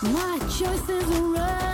My choices are running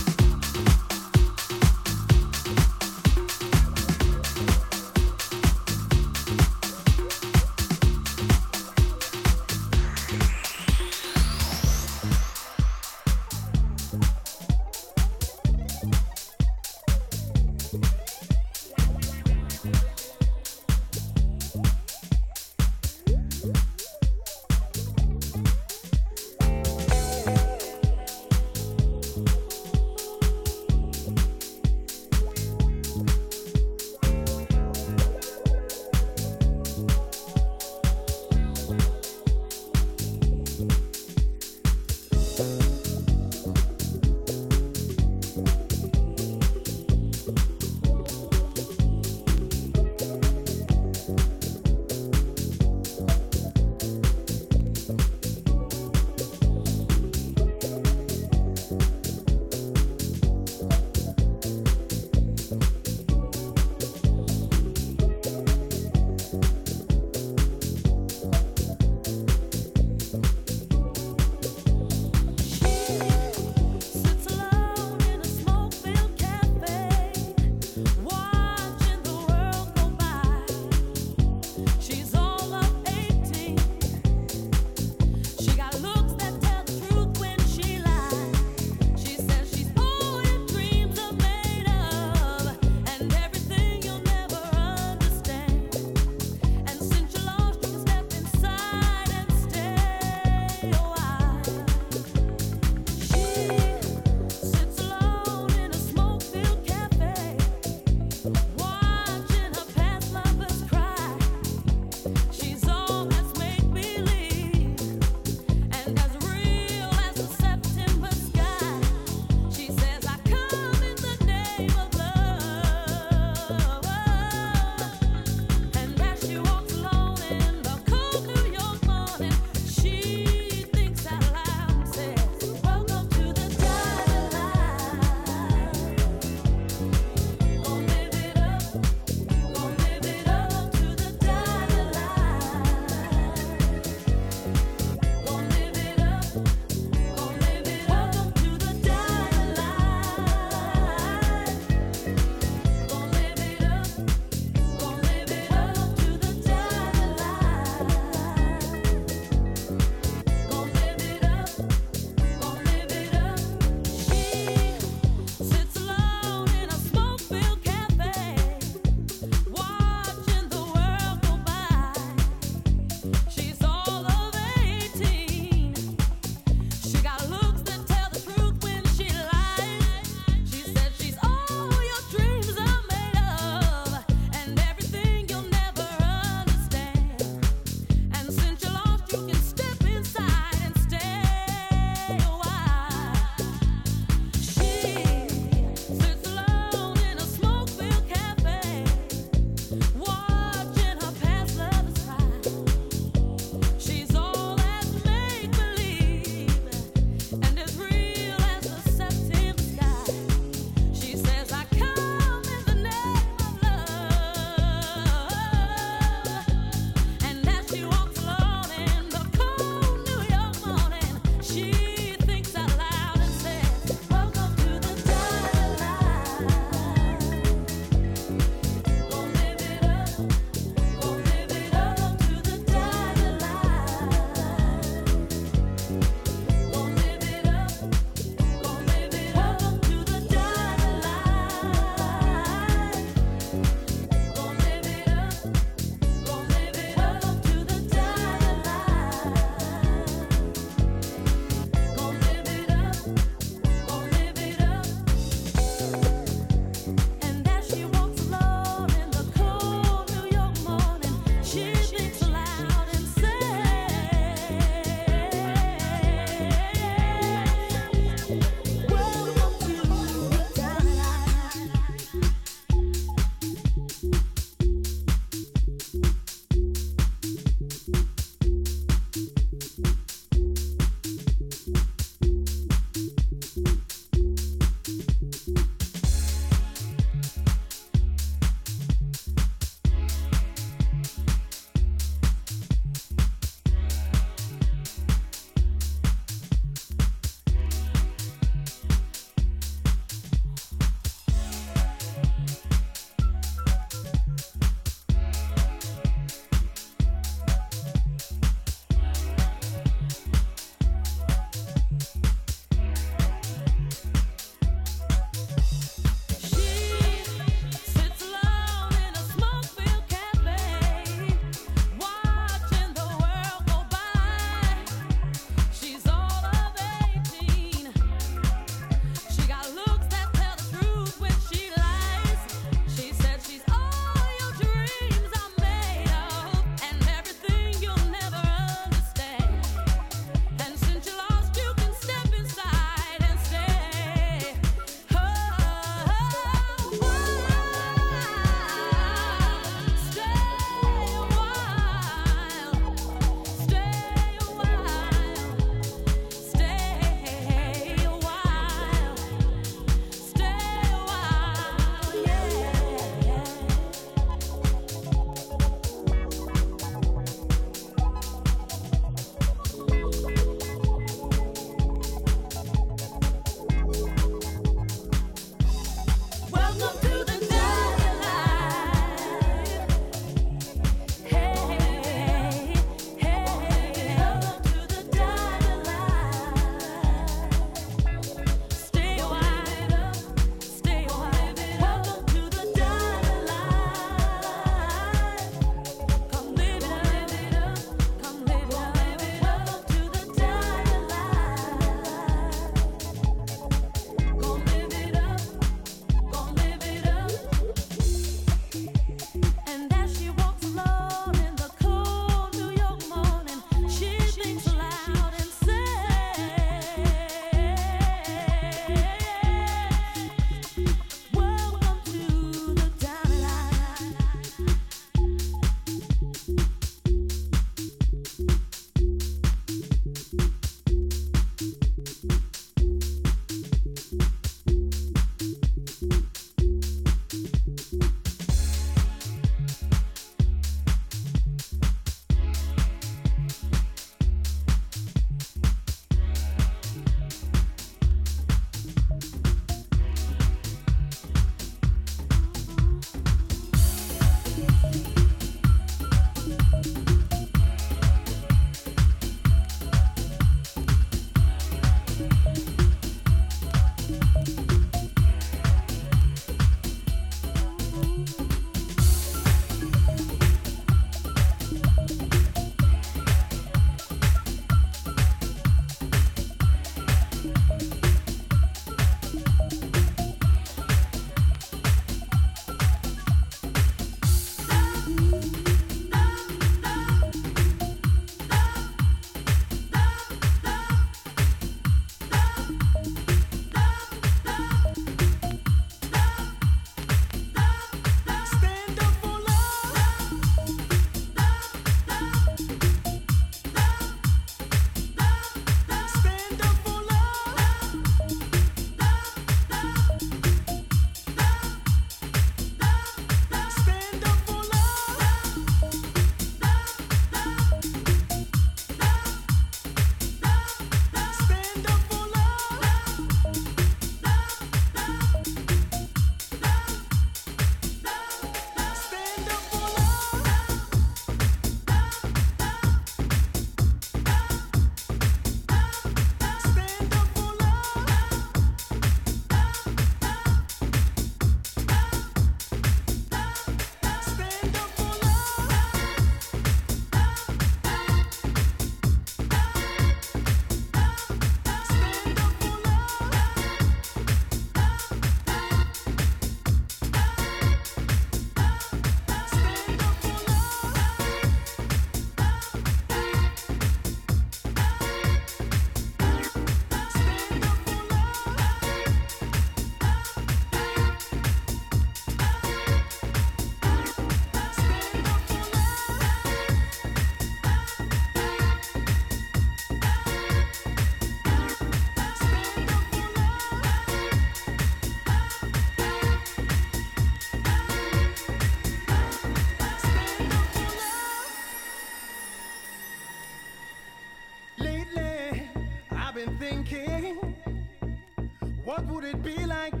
would it be like